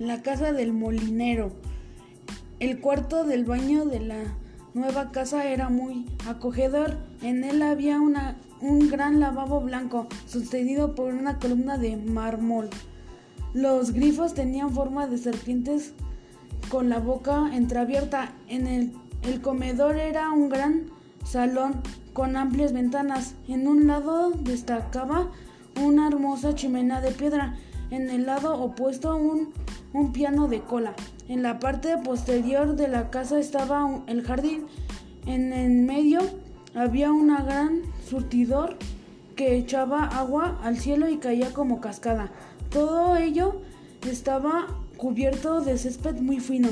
la casa del molinero. El cuarto del baño de la nueva casa era muy acogedor. En él había una, un gran lavabo blanco, sostenido por una columna de mármol. Los grifos tenían forma de serpientes con la boca entreabierta. En el, el comedor era un gran salón con amplias ventanas. En un lado destacaba una hermosa chimenea de piedra. En el lado opuesto un, un piano de cola. En la parte posterior de la casa estaba el jardín. En el medio había un gran surtidor que echaba agua al cielo y caía como cascada. Todo ello estaba cubierto de césped muy fino.